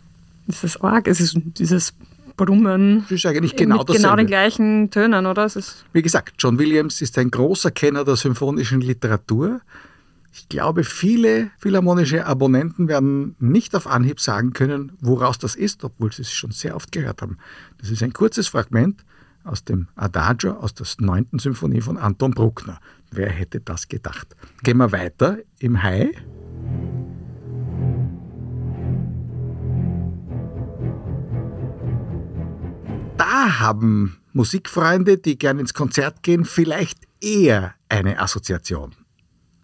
Ist das arg? Es ist dieses Brummen. Das ist eigentlich genau mit genau den gleichen Tönen, oder? Wie gesagt, John Williams ist ein großer Kenner der symphonischen Literatur. Ich glaube, viele philharmonische Abonnenten werden nicht auf Anhieb sagen können, woraus das ist, obwohl sie es schon sehr oft gehört haben. Das ist ein kurzes Fragment aus dem Adagio aus der 9. Symphonie von Anton Bruckner. Wer hätte das gedacht? Gehen wir weiter im Hai. Da haben Musikfreunde, die gern ins Konzert gehen, vielleicht eher eine Assoziation.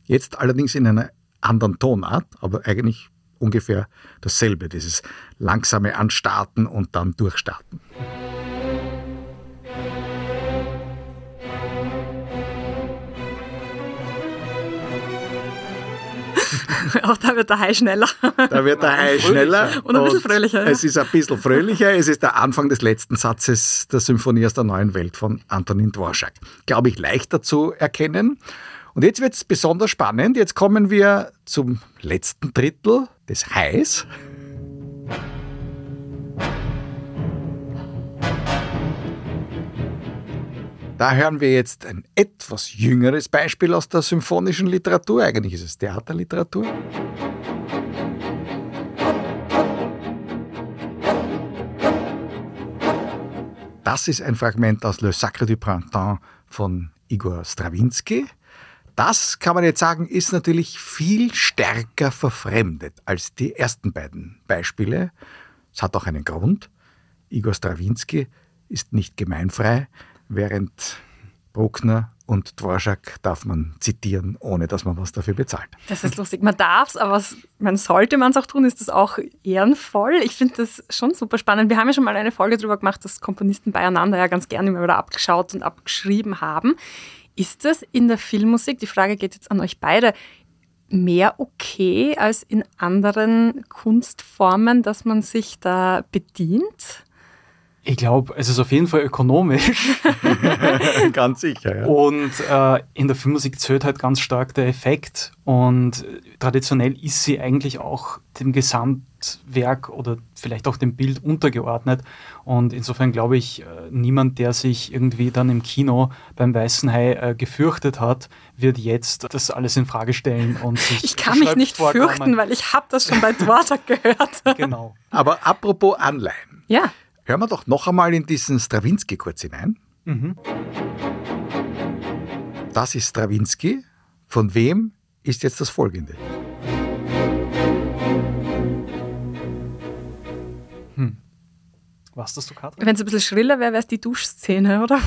Jetzt allerdings in einer anderen Tonart, aber eigentlich ungefähr dasselbe, dieses langsame Anstarten und dann Durchstarten. auch da wird der Hai schneller. Da wird der Hai schneller. Und ein bisschen fröhlicher, ja. Es ist ein bisschen fröhlicher. Es ist der Anfang des letzten Satzes der Symphonie aus der neuen Welt von Antonin Dvorak. Glaube ich, leichter zu erkennen. Und jetzt wird es besonders spannend. Jetzt kommen wir zum letzten Drittel des Hais. Da hören wir jetzt ein etwas jüngeres Beispiel aus der symphonischen Literatur. Eigentlich ist es Theaterliteratur. Das ist ein Fragment aus Le Sacre du Printemps von Igor Strawinski. Das kann man jetzt sagen, ist natürlich viel stärker verfremdet als die ersten beiden Beispiele. Es hat auch einen Grund. Igor Strawinski ist nicht gemeinfrei, während Bruckner und Dvorak darf man zitieren, ohne dass man was dafür bezahlt. Das ist lustig. Man darf es, aber man sollte man es auch tun, ist das auch ehrenvoll. Ich finde das schon super spannend. Wir haben ja schon mal eine Folge darüber gemacht, dass Komponisten beieinander ja ganz gerne immer wieder abgeschaut und abgeschrieben haben. Ist das in der Filmmusik, die Frage geht jetzt an euch beide, mehr okay als in anderen Kunstformen, dass man sich da bedient? Ich glaube, es ist auf jeden Fall ökonomisch. Ganz sicher, ja. Und äh, in der Filmmusik zählt halt ganz stark der Effekt. Und traditionell ist sie eigentlich auch dem Gesamtwerk oder vielleicht auch dem Bild untergeordnet. Und insofern glaube ich, äh, niemand, der sich irgendwie dann im Kino beim Weißen Hai äh, gefürchtet hat, wird jetzt das alles in Frage stellen und sich Ich kann mich nicht vorkommen. fürchten, weil ich habe das schon bei Dvorak gehört. Genau. Aber apropos Anleihen. Ja, Hören wir doch noch einmal in diesen Strawinski kurz hinein. Mhm. Das ist Strawinski. Von wem ist jetzt das folgende? Was das du, Katrin? wenn es ein bisschen schriller wäre, wäre es die Duschszene, oder?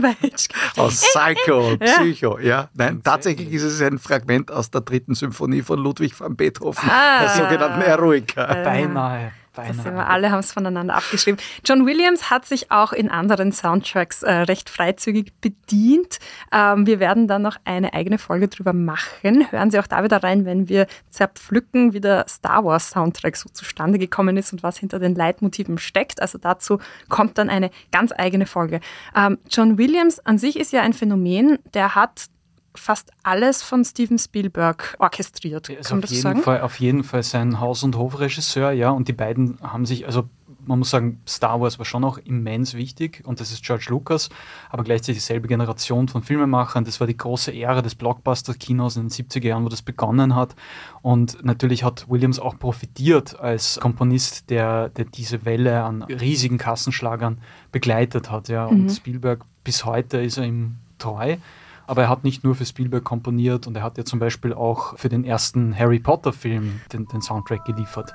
Bei Hitchcock. Aus Psycho, Ja. Psycho, ja. Nein, tatsächlich ist es ein Fragment aus der dritten Symphonie von Ludwig van Beethoven, Ah. der sogenannten Eroica. Beinahe. Das alle haben es voneinander abgeschrieben. John Williams hat sich auch in anderen Soundtracks äh, recht freizügig bedient. Ähm, wir werden dann noch eine eigene Folge drüber machen. Hören Sie auch da wieder rein, wenn wir zerpflücken, wie der Star Wars Soundtrack so zustande gekommen ist und was hinter den Leitmotiven steckt. Also dazu kommt dann eine ganz eigene Folge. Ähm, John Williams an sich ist ja ein Phänomen, der hat fast alles von Steven Spielberg orchestriert. Er ist auf jeden, sagen? Fall, auf jeden Fall sein Haus- und Hofregisseur, ja, und die beiden haben sich, also man muss sagen, Star Wars war schon auch immens wichtig und das ist George Lucas, aber gleichzeitig dieselbe Generation von Filmemachern. Das war die große Ära des Blockbuster-Kinos in den 70er Jahren, wo das begonnen hat. Und natürlich hat Williams auch profitiert als Komponist, der, der diese Welle an riesigen Kassenschlagern begleitet hat. Ja. Und Spielberg bis heute ist er ihm treu. Aber er hat nicht nur für Spielberg komponiert und er hat ja zum Beispiel auch für den ersten Harry Potter-Film den, den Soundtrack geliefert.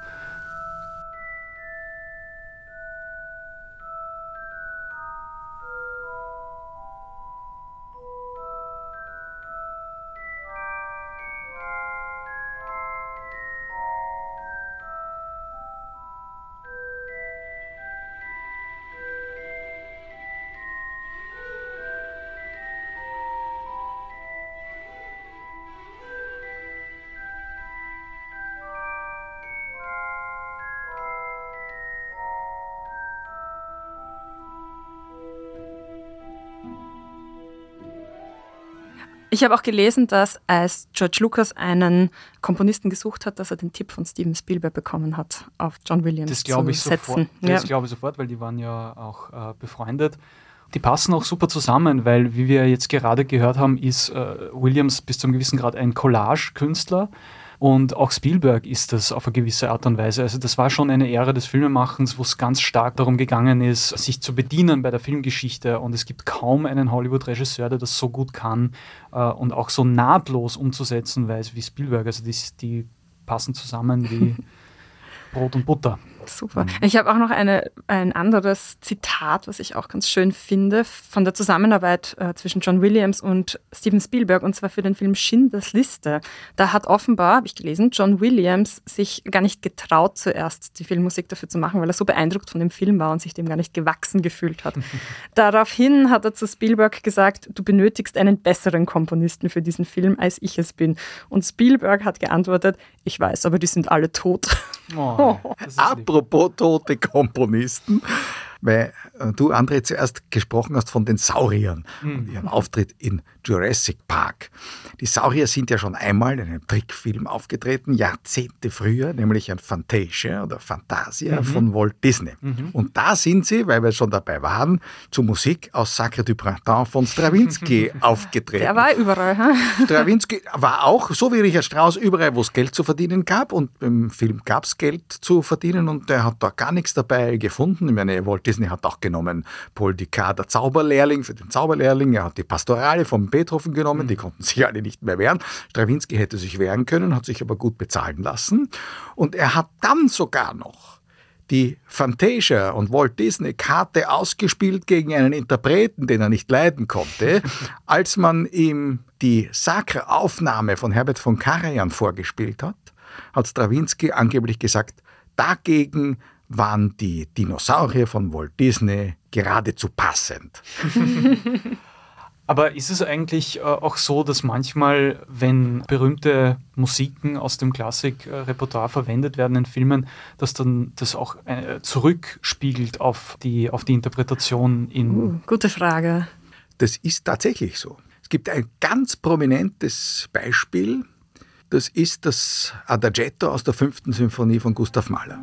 Ich habe auch gelesen, dass als George Lucas einen Komponisten gesucht hat, dass er den Tipp von Steven Spielberg bekommen hat, auf John Williams das glaube ich zu setzen. Sofort. Das ja. glaube ich sofort, weil die waren ja auch äh, befreundet. Die passen auch super zusammen, weil, wie wir jetzt gerade gehört haben, ist äh, Williams bis zu einem gewissen Grad ein Collage-Künstler. Und auch Spielberg ist das auf eine gewisse Art und Weise. Also das war schon eine Ära des Filmemachens, wo es ganz stark darum gegangen ist, sich zu bedienen bei der Filmgeschichte. Und es gibt kaum einen Hollywood-Regisseur, der das so gut kann äh, und auch so nahtlos umzusetzen weiß wie Spielberg. Also die, die passen zusammen wie Brot und Butter. Super. Mhm. Ich habe auch noch eine, ein anderes Zitat, was ich auch ganz schön finde, von der Zusammenarbeit äh, zwischen John Williams und Steven Spielberg, und zwar für den Film Schindlers Liste. Da hat offenbar, habe ich gelesen, John Williams sich gar nicht getraut, zuerst die Filmmusik dafür zu machen, weil er so beeindruckt von dem Film war und sich dem gar nicht gewachsen gefühlt hat. Daraufhin hat er zu Spielberg gesagt, du benötigst einen besseren Komponisten für diesen Film, als ich es bin. Und Spielberg hat geantwortet, ich weiß, aber die sind alle tot. Oh, Apropos tote Komponisten, weil äh, du, André, zuerst gesprochen hast von den Sauriern mhm. und ihrem Auftritt in Jurassic Park. Die Saurier sind ja schon einmal in einem Trickfilm aufgetreten, Jahrzehnte früher, nämlich ein Fantasia oder Fantasia mhm. von Walt Disney. Mhm. Und da sind sie, weil wir schon dabei waren, zur Musik aus Sacre du Printemps von Stravinsky aufgetreten. Der war überall. Ha? Stravinsky war auch, so wie Richard Strauss, überall, wo es Geld zu verdienen gab. Und im Film gab es Geld zu verdienen und der hat da gar nichts dabei gefunden. Ich meine, Walt Disney hat auch genommen Paul Dicard, der Zauberlehrling, für den Zauberlehrling. Er hat die Pastorale von Beethoven genommen, mhm. die konnten sich alle nicht mehr wehren. Stravinsky hätte sich wehren können, hat sich aber gut bezahlen lassen. Und er hat dann sogar noch die Fantasia und Walt Disney Karte ausgespielt gegen einen Interpreten, den er nicht leiden konnte, als man ihm die sacre Aufnahme von Herbert von Karajan vorgespielt hat, hat Stravinsky angeblich gesagt, dagegen waren die Dinosaurier von Walt Disney geradezu passend. Aber ist es eigentlich äh, auch so, dass manchmal, wenn berühmte Musiken aus dem Klassikrepertoire verwendet werden in Filmen, dass dann das auch äh, zurückspiegelt auf die, auf die Interpretation in. Uh, gute Frage. Das ist tatsächlich so. Es gibt ein ganz prominentes Beispiel. Das ist das Adagetto aus der fünften Symphonie von Gustav Mahler.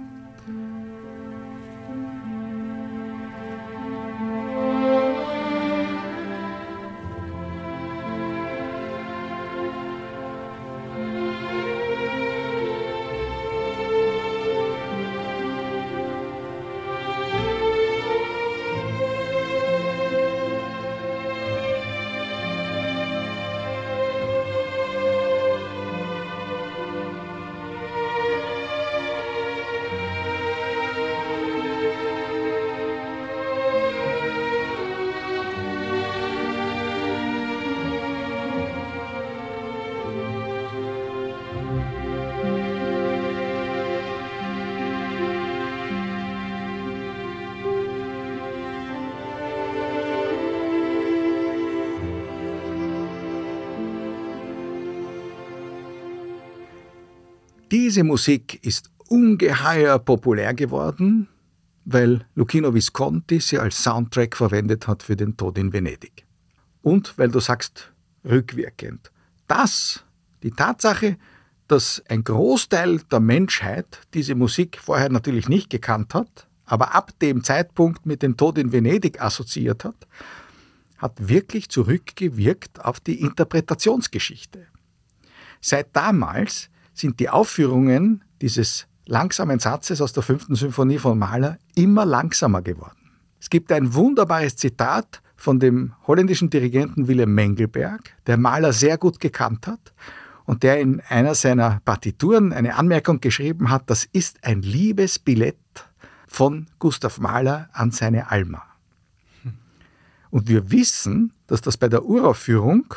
Diese Musik ist ungeheuer populär geworden, weil Lucchino Visconti sie als Soundtrack verwendet hat für den Tod in Venedig. Und weil du sagst, rückwirkend. Das, die Tatsache, dass ein Großteil der Menschheit diese Musik vorher natürlich nicht gekannt hat, aber ab dem Zeitpunkt mit dem Tod in Venedig assoziiert hat, hat wirklich zurückgewirkt auf die Interpretationsgeschichte. Seit damals sind die Aufführungen dieses langsamen Satzes aus der fünften Symphonie von Mahler immer langsamer geworden. Es gibt ein wunderbares Zitat von dem holländischen Dirigenten Willem Mengelberg, der Mahler sehr gut gekannt hat und der in einer seiner Partituren eine Anmerkung geschrieben hat, das ist ein Liebesbillett von Gustav Mahler an seine Alma. Und wir wissen, dass das bei der Uraufführung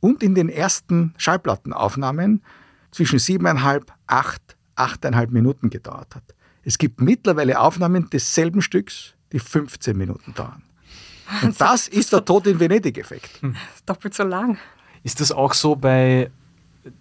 und in den ersten Schallplattenaufnahmen zwischen siebeneinhalb, acht, achteinhalb Minuten gedauert hat. Es gibt mittlerweile Aufnahmen desselben Stücks, die 15 Minuten dauern. Und das ist der Tod in Venedig-Effekt. Hm. Doppelt so lang. Ist das auch so bei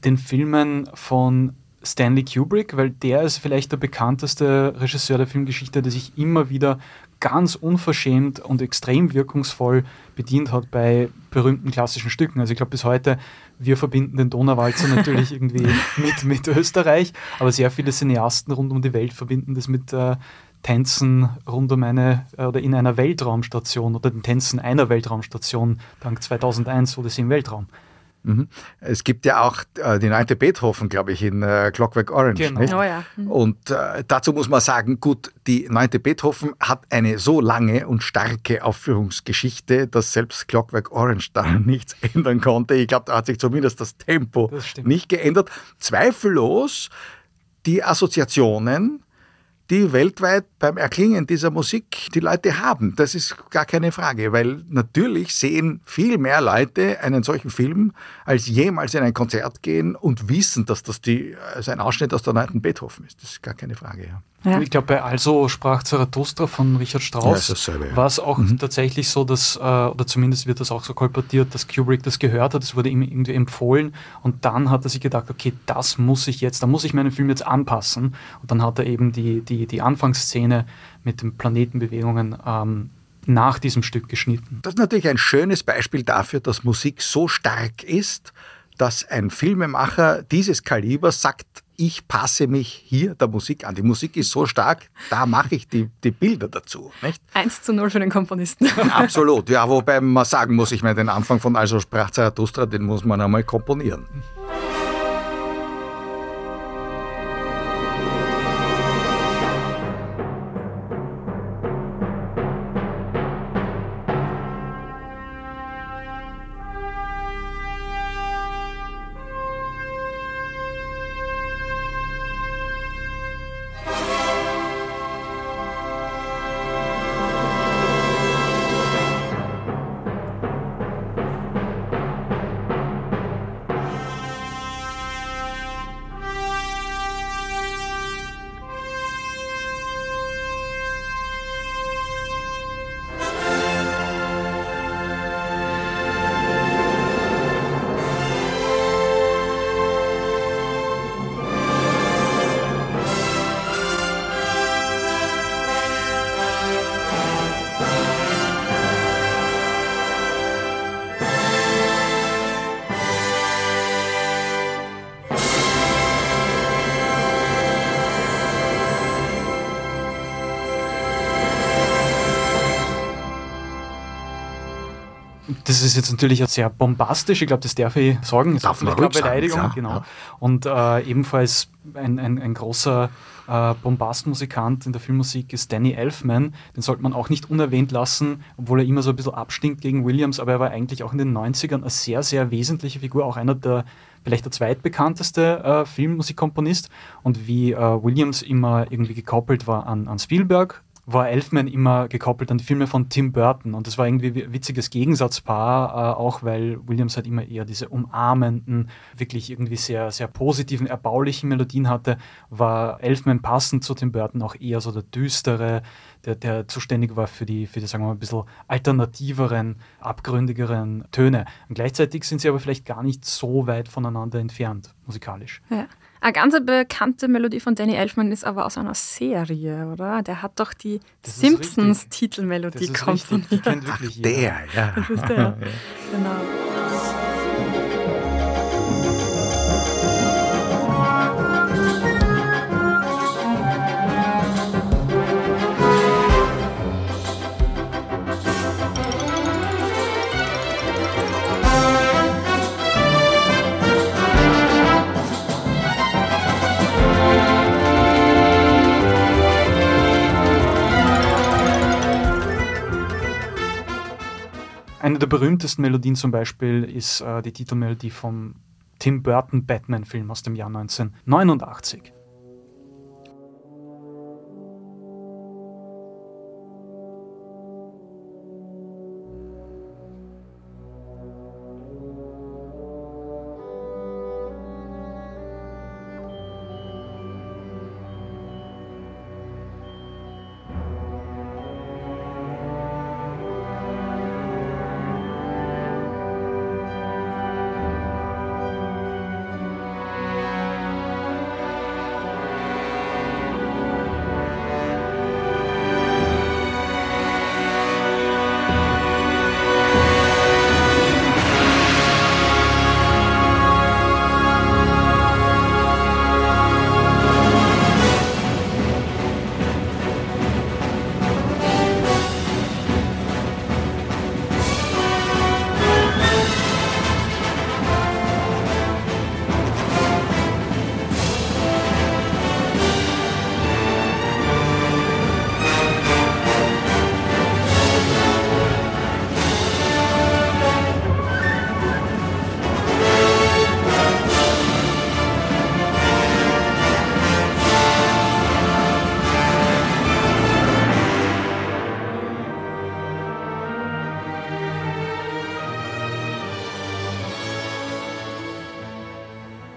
den Filmen von Stanley Kubrick? Weil der ist vielleicht der bekannteste Regisseur der Filmgeschichte, der sich immer wieder ganz unverschämt und extrem wirkungsvoll bedient hat bei berühmten klassischen Stücken. Also ich glaube bis heute, wir verbinden den Donauwalzer natürlich irgendwie mit, mit Österreich, aber sehr viele Cineasten rund um die Welt verbinden das mit äh, Tänzen rund um eine oder in einer Weltraumstation oder den Tänzen einer Weltraumstation dank 2001 oder sie im Weltraum. Mhm. Es gibt ja auch äh, die neunte Beethoven, glaube ich, in äh, Clockwork Orange. Genau. Oh ja. mhm. Und äh, dazu muss man sagen, gut, die neunte Beethoven hat eine so lange und starke Aufführungsgeschichte, dass selbst Clockwork Orange da nichts ändern konnte. Ich glaube, da hat sich zumindest das Tempo Das nicht geändert. Zweifellos die Assoziationen, die weltweit beim Erklingen dieser Musik die Leute haben. Das ist gar keine Frage, weil natürlich sehen viel mehr Leute einen solchen Film, als jemals in ein Konzert gehen und wissen, dass das die, also ein Ausschnitt aus der neunten Beethoven ist. Das ist gar keine Frage. Ja. Ja. Ich glaube, bei Also sprach Zarathustra von Richard Ja, Strauss ist dasselbe, ja. war es auch tatsächlich so, dass, äh, oder zumindest wird das auch so kolportiert, dass Kubrick das gehört hat, es wurde ihm irgendwie empfohlen und dann hat er sich gedacht, okay, das muss ich jetzt, da muss ich meinen Film jetzt anpassen und dann hat er eben die, die, die Anfangsszene mit den Planetenbewegungen ähm, nach diesem Stück geschnitten. Das ist natürlich ein schönes Beispiel dafür, dass Musik so stark ist, dass ein Filmemacher dieses Kalibers sagt, ich passe mich hier der Musik an. Die Musik ist so stark, da mache ich die, die Bilder dazu. Nicht? 1 zu 0 für den Komponisten. Absolut, ja, wobei man sagen muss, ich meine, den Anfang von Also sprach Zarathustra, den muss man einmal komponieren. Jetzt natürlich auch sehr bombastisch. Ich glaube, das darf ich sagen. Das Darf man eine ruhig sagen, Beleidigung, ja, genau. ja. Und äh, ebenfalls ein, ein, ein großer äh, Bombastmusikant in der Filmmusik ist Danny Elfman. Den sollte man auch nicht unerwähnt lassen, obwohl er immer so ein bisschen abstinkt gegen Williams, aber er war eigentlich auch in den 90ern eine sehr, sehr wesentliche Figur, auch einer der vielleicht der zweitbekannteste äh, Filmmusikkomponist. Und wie äh, Williams immer irgendwie gekoppelt war an, an Spielberg, war Elfman immer gekoppelt an die Filme von Tim Burton. Und das war irgendwie ein witziges Gegensatzpaar, äh, auch weil Williams halt immer eher diese umarmenden, wirklich irgendwie sehr, sehr positiven, erbaulichen Melodien hatte, war Elfman passend zu Tim Burton auch eher so der düstere, der, der zuständig war für die, für die, sagen wir mal, ein bisschen alternativeren, abgründigeren Töne. Und gleichzeitig sind sie aber vielleicht gar nicht so weit voneinander entfernt, musikalisch. Ja. Eine ganz bekannte Melodie von Danny Elfman ist aber aus einer Serie, oder? Der hat doch die Simpsons-Titelmelodie Das ist richtig, die komponiert. kennt wirklich jeder. Der, ja. Das ist der. Genau. Eine der berühmtesten Melodien zum Beispiel ist äh, die Titelmelodie vom Tim Burton Batman-Film aus dem Jahr 1989.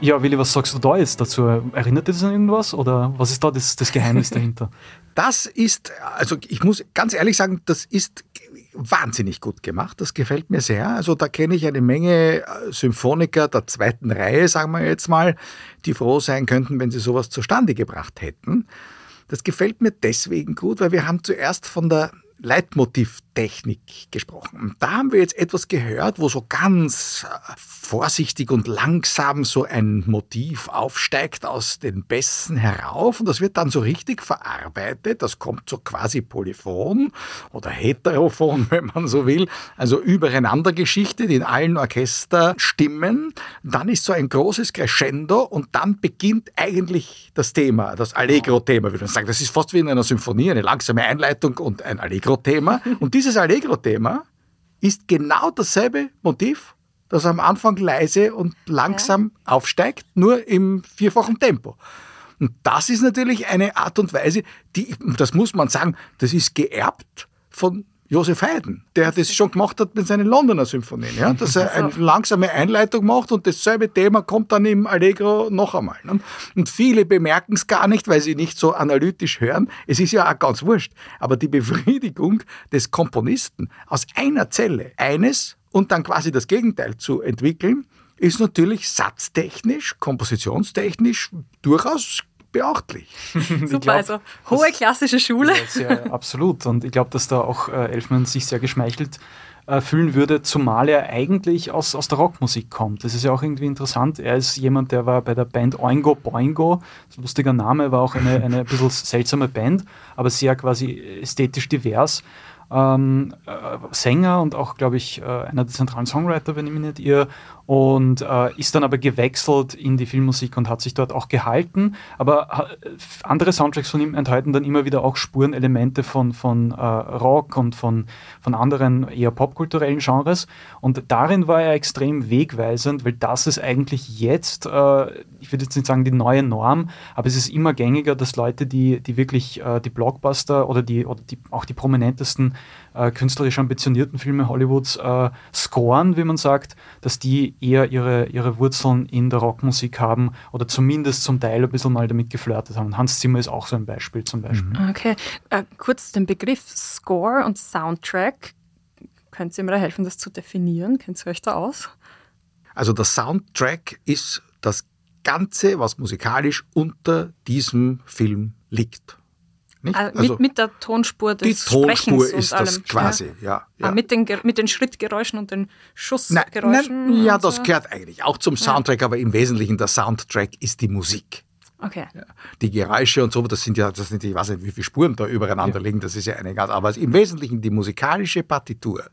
Ja, Willi, was sagst du da jetzt dazu? Erinnert dich das an irgendwas oder was ist da das, das Geheimnis dahinter? Das ist, also ich muss ganz ehrlich sagen, das ist wahnsinnig gut gemacht. Das gefällt mir sehr. Also da kenne ich eine Menge äh, Symphoniker der zweiten Reihe, sagen wir jetzt mal, die froh sein könnten, wenn sie sowas zustande gebracht hätten. Das gefällt mir deswegen gut, weil wir haben zuerst von der Leitmotivtechnik gesprochen. Und da haben wir jetzt etwas gehört, wo so ganz äh, vorsichtig und langsam so ein Motiv aufsteigt aus den Bässen herauf und das wird dann so richtig verarbeitet. Das kommt so quasi polyphon oder heterophon, wenn man so will. Also übereinander geschichtet in allen Orchesterstimmen. Dann ist so ein großes Crescendo und dann beginnt eigentlich das Thema, das Allegro-Thema, würde man sagen. Das ist fast wie in einer Symphonie, eine langsame Einleitung und ein Allegro-Thema. Und dieses Allegro-Thema ist genau dasselbe Motiv, das am Anfang leise und langsam ja. aufsteigt, nur im vierfachen Tempo. Und das ist natürlich eine Art und Weise, die, das muss man sagen, das ist geerbt von Josef Haydn, der das schon gemacht hat mit seinen Londoner Symphonien, ja? dass er eine langsame Einleitung macht und dasselbe Thema kommt dann im Allegro noch einmal. Ne? Und viele bemerken es gar nicht, weil sie nicht so analytisch hören. Es ist ja auch ganz wurscht. Aber die Befriedigung des Komponisten aus einer Zelle, eines und dann quasi das Gegenteil zu entwickeln, ist natürlich satztechnisch, kompositionstechnisch durchaus beachtlich. Super, glaub, also hohe klassische Schule. Ja, sehr, absolut. Und ich glaube, dass da auch äh, Elfman sich sehr geschmeichelt äh, fühlen würde, zumal er eigentlich aus, aus der Rockmusik kommt. Das ist ja auch irgendwie interessant. Er ist jemand, der war bei der Band Oingo Boingo, ein lustiger Name, war auch eine, eine ein bisschen seltsame Band, aber sehr quasi ästhetisch divers ähm, äh, Sänger und auch, glaube ich, äh, einer der zentralen Songwriter, wenn ich mich nicht irre, und äh, ist dann aber gewechselt in die Filmmusik und hat sich dort auch gehalten. Aber andere Soundtracks von ihm enthalten dann immer wieder auch Spurenelemente von, von äh, Rock und von, von anderen eher popkulturellen Genres. Und darin war er extrem wegweisend, weil das ist eigentlich jetzt, äh, ich würde jetzt nicht sagen die neue Norm, aber es ist immer gängiger, dass Leute, die, die wirklich äh, die Blockbuster oder, die, oder die, auch die prominentesten äh, künstlerisch ambitionierten Filme Hollywoods äh, scoren, wie man sagt, dass die eher ihre, ihre Wurzeln in der Rockmusik haben oder zumindest zum Teil ein bisschen mal damit geflirtet haben. Hans Zimmer ist auch so ein Beispiel zum Beispiel. Mhm. Okay, äh, kurz den Begriff Score und Soundtrack. Könnt ihr mir da helfen, das zu definieren? Kennt ihr euch da aus? Also der Soundtrack ist das Ganze, was musikalisch unter diesem Film liegt. Also mit, mit, der Tonspur des Die Tonspur Sprechens ist das allem. quasi, ja. ja. Ah, mit, den, mit den Schrittgeräuschen und den Schussgeräuschen? Nein, nein, ja, das gehört eigentlich auch zum Soundtrack, ja. aber im Wesentlichen der Soundtrack ist die Musik. Okay. Ja, die Geräusche und so, das sind ja, das sind, ich weiß nicht, wie viele Spuren da übereinander ja. liegen, das ist ja eine ganz, aber im Wesentlichen die musikalische Partitur,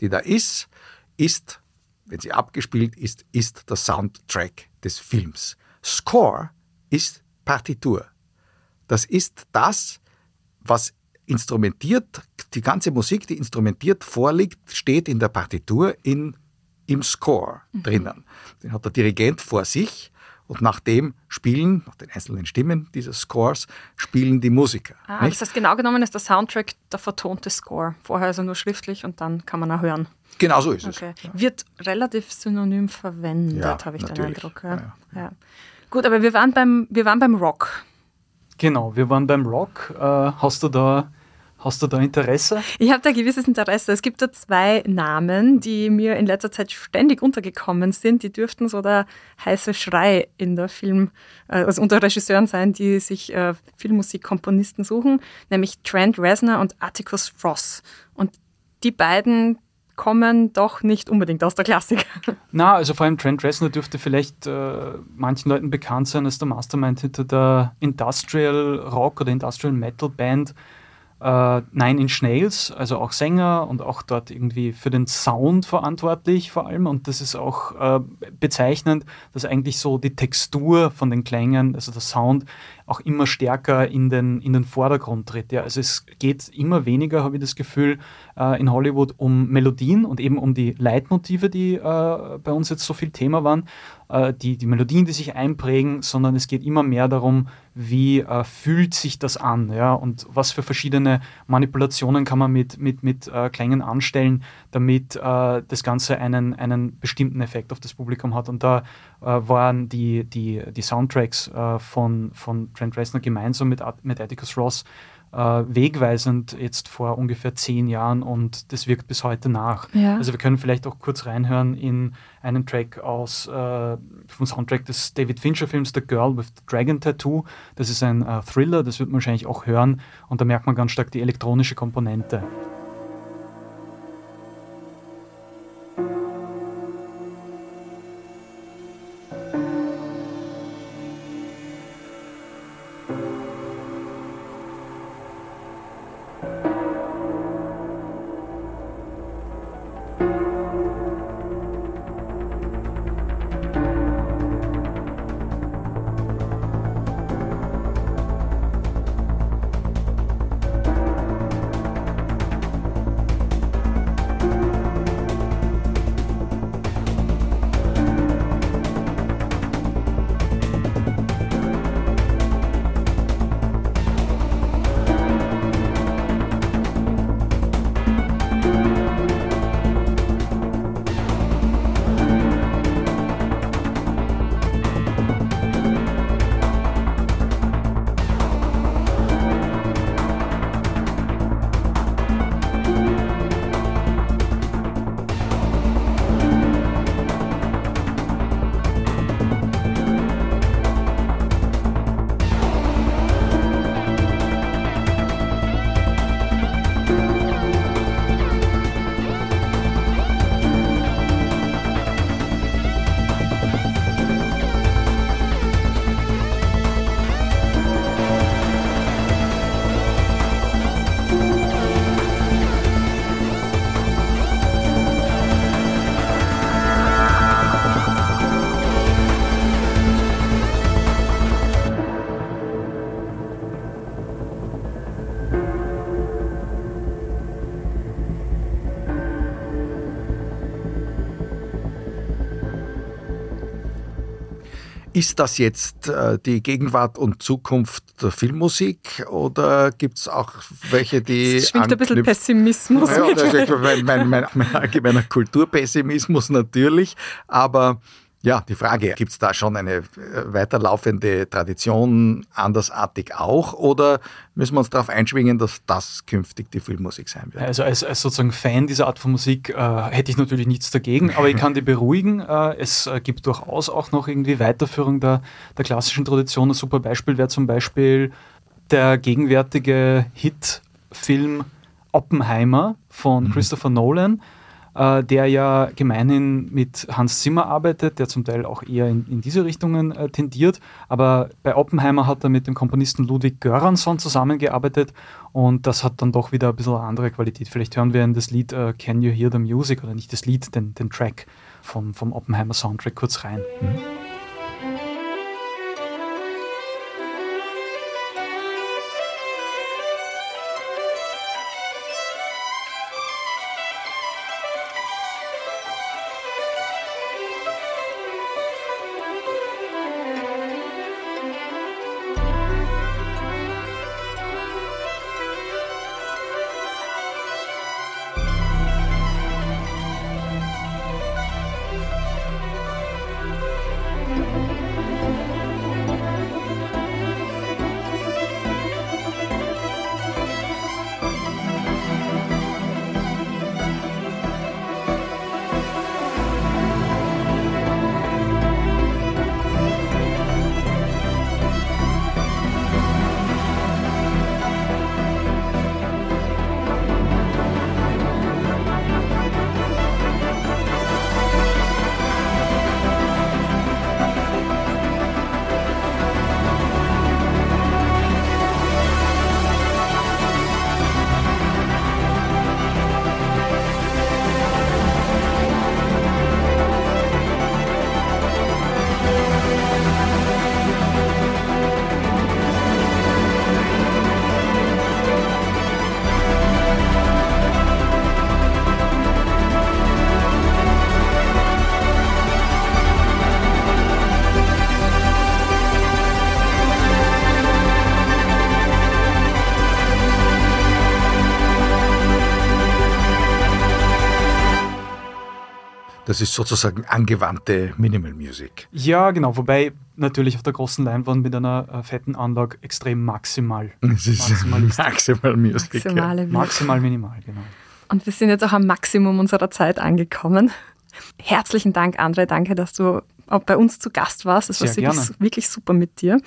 die da ist, ist, wenn sie abgespielt ist, ist der Soundtrack des Films. Score ist Partitur. Das ist das, was instrumentiert, die ganze Musik, die instrumentiert vorliegt, steht in der Partitur in, im Score mhm. drinnen. Den hat der Dirigent vor sich und nach dem spielen, nach den einzelnen Stimmen dieses Scores, spielen die Musiker. Ah, das heißt, genau genommen ist der Soundtrack der vertonte Score. Vorher er nur schriftlich und dann kann man auch hören. Genau so ist okay. es. Ja. Wird relativ synonym verwendet, ja, habe ich natürlich. den Eindruck. Ja. Gut, aber wir waren beim, wir waren beim Rock. Genau, wir waren beim Rock. Äh, hast du da Hast du da Interesse? Ich habe da gewisses Interesse. Es gibt da zwei Namen, die mir in letzter Zeit ständig untergekommen sind. Die dürften so der heiße Schrei in der Film, äh, also unter Regisseuren sein, die sich äh, Filmmusikkomponisten suchen, nämlich Trent Reznor und Atticus Ross. Und die beiden kommen doch nicht unbedingt aus der Klassik. Na, also vor allem Trent Reznor dürfte vielleicht äh, manchen Leuten bekannt sein als der Mastermind hinter der Industrial Rock oder Industrial Metal Band äh, Nine Inch Nails, also auch Sänger und auch dort irgendwie für den Sound verantwortlich vor allem. Und das ist auch äh, bezeichnend, dass eigentlich so die Textur von den Klängen, also der Sound, auch immer stärker in den, in den Vordergrund tritt. Ja. Also es geht immer weniger, habe ich das Gefühl, äh, in Hollywood um Melodien und eben um die Leitmotive, die äh, bei uns jetzt so viel Thema waren, äh, die, die Melodien, die sich einprägen, sondern es geht immer mehr darum, wie äh, fühlt sich das an ja? und was für verschiedene Manipulationen kann man mit, mit, mit äh, Klängen anstellen, damit äh, das Ganze einen, einen bestimmten Effekt auf das Publikum hat. Und da äh, waren die, die, die Soundtracks äh, von, von Trent Reznor gemeinsam mit, mit Atticus Ross äh, wegweisend jetzt vor ungefähr zehn Jahren und das wirkt bis heute nach. Ja. Also wir können vielleicht auch kurz reinhören in einen Track aus äh, vom Soundtrack des David Fincher Films The Girl with the Dragon Tattoo. Das ist ein äh, Thriller, das wird man wahrscheinlich auch hören und da merkt man ganz stark die elektronische Komponente. Ist das jetzt äh, die Gegenwart und Zukunft der Filmmusik oder gibt es auch welche, die. Es schwingt ein bisschen Pessimismus. Ja, das ist mein, mein, mein, mein allgemeiner Kulturpessimismus natürlich, aber ja, die Frage, gibt es da schon eine äh, weiterlaufende Tradition, andersartig auch, oder müssen wir uns darauf einschwingen, dass das künftig die Filmmusik sein wird? Also als, als sozusagen Fan dieser Art von Musik äh, hätte ich natürlich nichts dagegen, aber ich kann dich beruhigen, äh, es äh, gibt durchaus auch noch irgendwie Weiterführung der, der klassischen Tradition. Ein super Beispiel wäre zum Beispiel der gegenwärtige Hitfilm Oppenheimer von mhm. Christopher Nolan äh, der ja gemeinhin mit Hans Zimmer arbeitet, der zum Teil auch eher in, in diese Richtungen äh, tendiert. Aber bei Oppenheimer hat er mit dem Komponisten Ludwig Göransson zusammengearbeitet und das hat dann doch wieder ein bisschen andere Qualität. Vielleicht hören wir in das Lied äh, Can You Hear the Music oder nicht das Lied, den, den Track vom, vom Oppenheimer Soundtrack kurz rein. Mhm. Das ist sozusagen angewandte Minimal Music. Ja, genau. Wobei natürlich auf der großen Leinwand mit einer äh, fetten Anlage extrem maximal. Es ist. Maximal Music. Ja. Maximale. Maximal minimal, genau. Und wir sind jetzt auch am Maximum unserer Zeit angekommen. Herzlichen Dank, André. Danke, dass du auch bei uns zu Gast warst. Es war Sehr wirklich, gerne. wirklich super mit dir.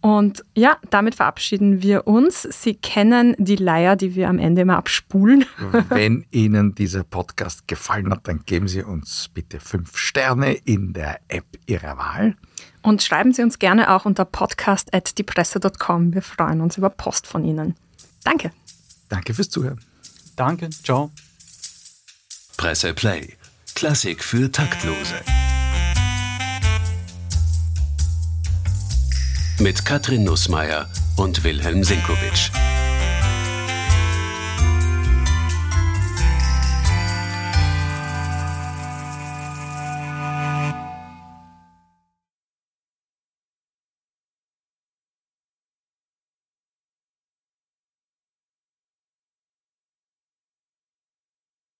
Und ja, damit verabschieden wir uns. Sie kennen die Leier, die wir am Ende immer abspulen. Wenn Ihnen dieser Podcast gefallen hat, dann geben Sie uns bitte fünf Sterne in der App Ihrer Wahl. Und schreiben Sie uns gerne auch unter podcast.diepresse.com. Wir freuen uns über Post von Ihnen. Danke. Danke fürs Zuhören. Danke, ciao. Presse Play. Klassik für Taktlose. Mit Katrin Nussmeier und Wilhelm Sinkowitsch.